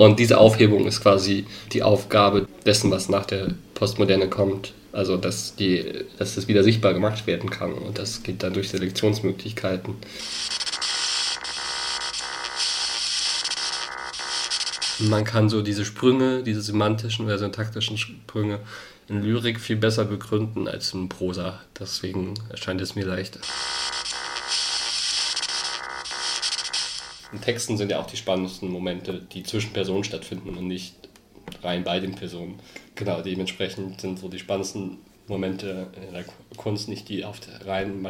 Und diese Aufhebung ist quasi die Aufgabe dessen, was nach der Postmoderne kommt. Also, dass, die, dass das wieder sichtbar gemacht werden kann. Und das geht dann durch Selektionsmöglichkeiten. Man kann so diese Sprünge, diese semantischen oder syntaktischen Sprünge in Lyrik viel besser begründen als in Prosa. Deswegen erscheint es mir leichter. In Texten sind ja auch die spannendsten Momente, die zwischen Personen stattfinden und nicht rein bei den Personen. Genau, dementsprechend sind so die spannendsten Momente in der Kunst nicht die oft rein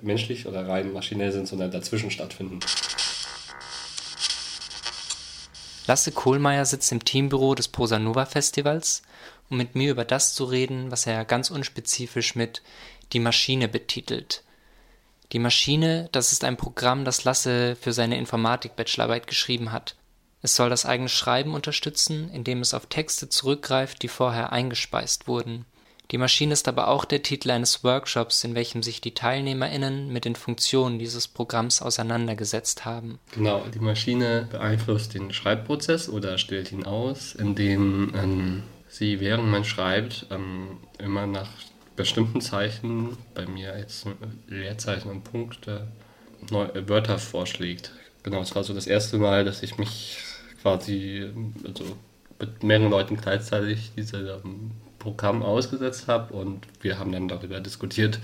menschlich oder rein maschinell sind, sondern dazwischen stattfinden. Lasse Kohlmeier sitzt im Teambüro des Prosa Nova Festivals, um mit mir über das zu reden, was er ganz unspezifisch mit Die Maschine betitelt. Die Maschine, das ist ein Programm, das Lasse für seine Informatik-Bachelorarbeit geschrieben hat. Es soll das eigene Schreiben unterstützen, indem es auf Texte zurückgreift, die vorher eingespeist wurden. Die Maschine ist aber auch der Titel eines Workshops, in welchem sich die TeilnehmerInnen mit den Funktionen dieses Programms auseinandergesetzt haben. Genau, die Maschine beeinflusst den Schreibprozess oder stellt ihn aus, indem ähm, sie, während man schreibt, ähm, immer nach bestimmten Zeichen, bei mir jetzt Leerzeichen und Punkte, neue Wörter vorschlägt. Genau, es war so das erste Mal, dass ich mich quasi also mit mehreren Leuten gleichzeitig diese ähm, Programm ausgesetzt habe und wir haben dann darüber diskutiert,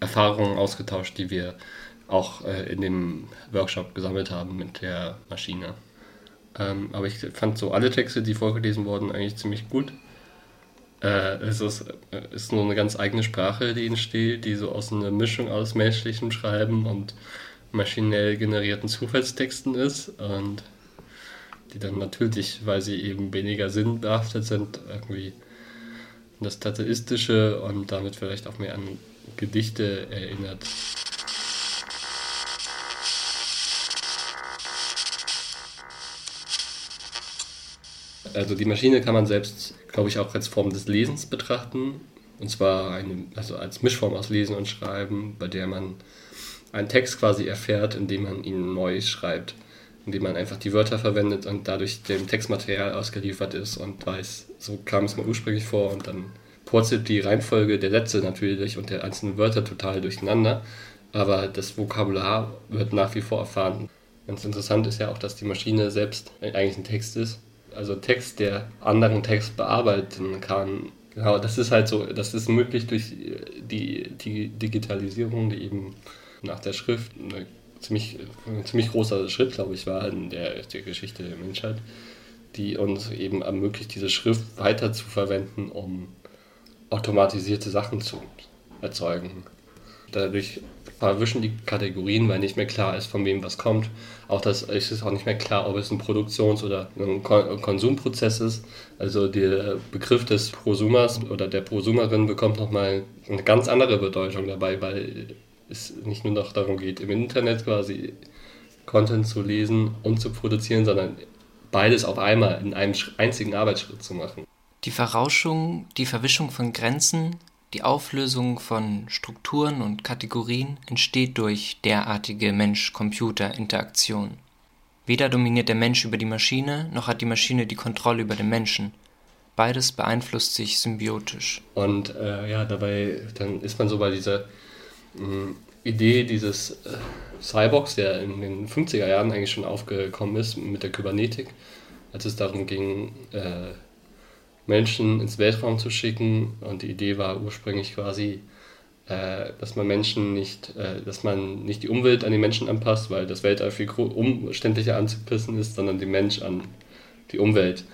Erfahrungen ausgetauscht, die wir auch äh, in dem Workshop gesammelt haben mit der Maschine. Ähm, aber ich fand so alle Texte, die vorgelesen wurden, eigentlich ziemlich gut. Äh, es ist, äh, ist nur eine ganz eigene Sprache, die entsteht, die so aus einer Mischung aus menschlichem Schreiben und maschinell generierten Zufallstexten ist und die dann natürlich, weil sie eben weniger sinnbehaftet sind, irgendwie das Dadaistische und damit vielleicht auch mehr an Gedichte erinnert. Also die Maschine kann man selbst, glaube ich, auch als Form des Lesens betrachten. Und zwar eine, also als Mischform aus Lesen und Schreiben, bei der man einen Text quasi erfährt, indem man ihn neu schreibt indem man einfach die Wörter verwendet und dadurch dem Textmaterial ausgeliefert ist und weiß, so kam es mir ursprünglich vor und dann purzelt die Reihenfolge der Sätze natürlich und der einzelnen Wörter total durcheinander, aber das Vokabular wird nach wie vor erfahren. Ganz interessant ist ja auch, dass die Maschine selbst eigentlich ein Text ist, also Text, der anderen Text bearbeiten kann. Genau, das ist halt so, das ist möglich durch die, die Digitalisierung, die eben nach der Schrift eine ziemlich, ein ziemlich großer Schritt, glaube ich, war in der, der Geschichte der Menschheit, die uns eben ermöglicht, diese Schrift weiter zu verwenden, um automatisierte Sachen zu erzeugen. Dadurch verwischen die Kategorien, weil nicht mehr klar ist, von wem was kommt. Auch das ist es auch nicht mehr klar, ob es ein Produktions- oder ein Konsumprozess ist. Also der Begriff des Prosumers oder der Prosumerin bekommt nochmal eine ganz andere Bedeutung dabei, weil es nicht nur noch darum geht, im Internet quasi Content zu lesen und zu produzieren, sondern beides auf einmal in einem einzigen Arbeitsschritt zu machen. Die Verrauschung, die Verwischung von Grenzen, die Auflösung von Strukturen und Kategorien entsteht durch derartige Mensch-Computer-Interaktion. Weder dominiert der Mensch über die Maschine, noch hat die Maschine die Kontrolle über den Menschen. Beides beeinflusst sich symbiotisch. Und äh, ja, dabei dann ist man so bei dieser Idee dieses äh, Cyborgs, der in den 50er Jahren eigentlich schon aufgekommen ist mit der Kybernetik, als es darum ging, äh, Menschen ins Weltraum zu schicken. Und die Idee war ursprünglich quasi, äh, dass man Menschen nicht, äh, dass man nicht die Umwelt an die Menschen anpasst, weil das Weltall viel umständlicher anzupassen ist, sondern den Mensch an die Umwelt,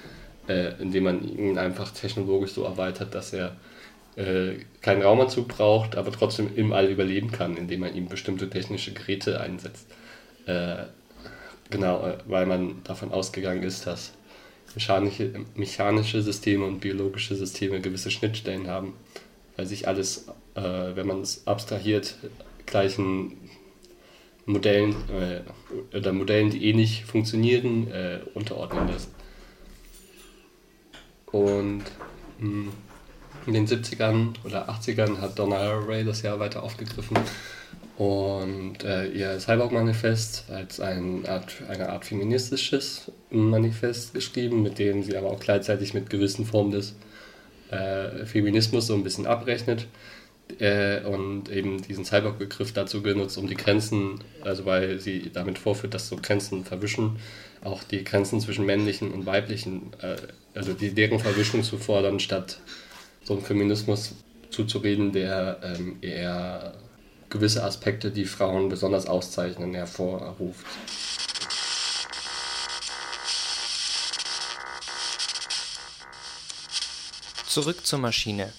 äh, indem man ihn einfach technologisch so erweitert, dass er äh, keinen Raumanzug braucht, aber trotzdem im All überleben kann, indem man ihm bestimmte technische Geräte einsetzt. Äh, genau, äh, weil man davon ausgegangen ist, dass mechanische, mechanische Systeme und biologische Systeme gewisse Schnittstellen haben, weil sich alles, äh, wenn man es abstrahiert, gleichen Modellen äh, oder Modellen, die ähnlich eh funktionieren, äh, unterordnen lässt. Und mh, hm, in den 70ern oder 80ern hat Donna Haraway das ja weiter aufgegriffen Und äh, ihr Cyborg-Manifest als ein Art, eine Art feministisches Manifest geschrieben, mit dem sie aber auch gleichzeitig mit gewissen Formen des äh, Feminismus so ein bisschen abrechnet. Äh, und eben diesen Cyborg-Begriff dazu genutzt, um die Grenzen, also weil sie damit vorführt, dass so Grenzen verwischen, auch die Grenzen zwischen männlichen und weiblichen, äh, also die, deren Verwischung zu fordern, statt so einen Feminismus zuzureden, der ähm, eher gewisse Aspekte, die Frauen besonders auszeichnen, hervorruft. Zurück zur Maschine.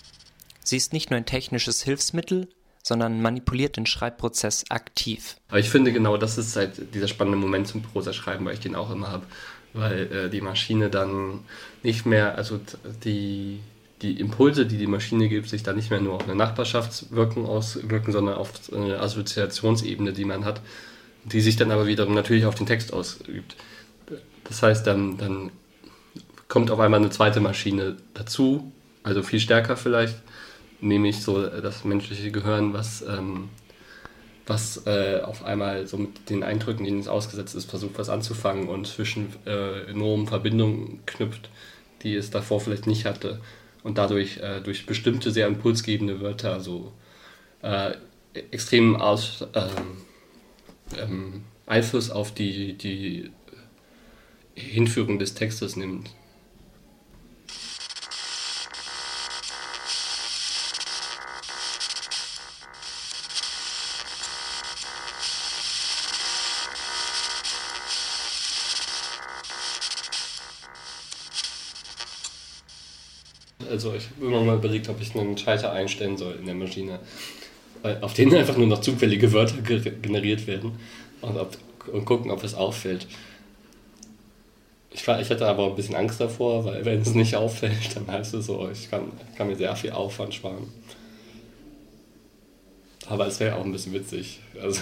Sie ist nicht nur ein technisches Hilfsmittel, sondern manipuliert den Schreibprozess aktiv. Aber ich finde genau, das ist halt dieser spannende Moment zum Prosa-Schreiben, weil ich den auch immer habe. Weil äh, die Maschine dann nicht mehr, also die, die Impulse, die die Maschine gibt, sich dann nicht mehr nur auf eine Nachbarschaftswirkung auswirken, sondern auf eine Assoziationsebene, die man hat, die sich dann aber wiederum natürlich auf den Text ausübt. Das heißt, dann, dann kommt auf einmal eine zweite Maschine dazu, also viel stärker vielleicht, nämlich so das menschliche Gehirn, was, ähm, was äh, auf einmal so mit den Eindrücken, denen es ausgesetzt ist, versucht, was anzufangen und zwischen äh, enormen Verbindungen knüpft, die es davor vielleicht nicht hatte. Und dadurch äh, durch bestimmte sehr impulsgebende Wörter so äh, extremen Aus, ähm, ähm, Einfluss auf die, die Hinführung des Textes nimmt. Also ich habe immer mal überlegt, ob ich einen Schalter einstellen soll in der Maschine, auf denen einfach nur noch zufällige Wörter generiert werden und, ob, und gucken, ob es auffällt. Ich, ich hatte aber ein bisschen Angst davor, weil wenn es nicht auffällt, dann heißt es so, ich kann, kann mir sehr viel Aufwand sparen. Aber es wäre auch ein bisschen witzig. Also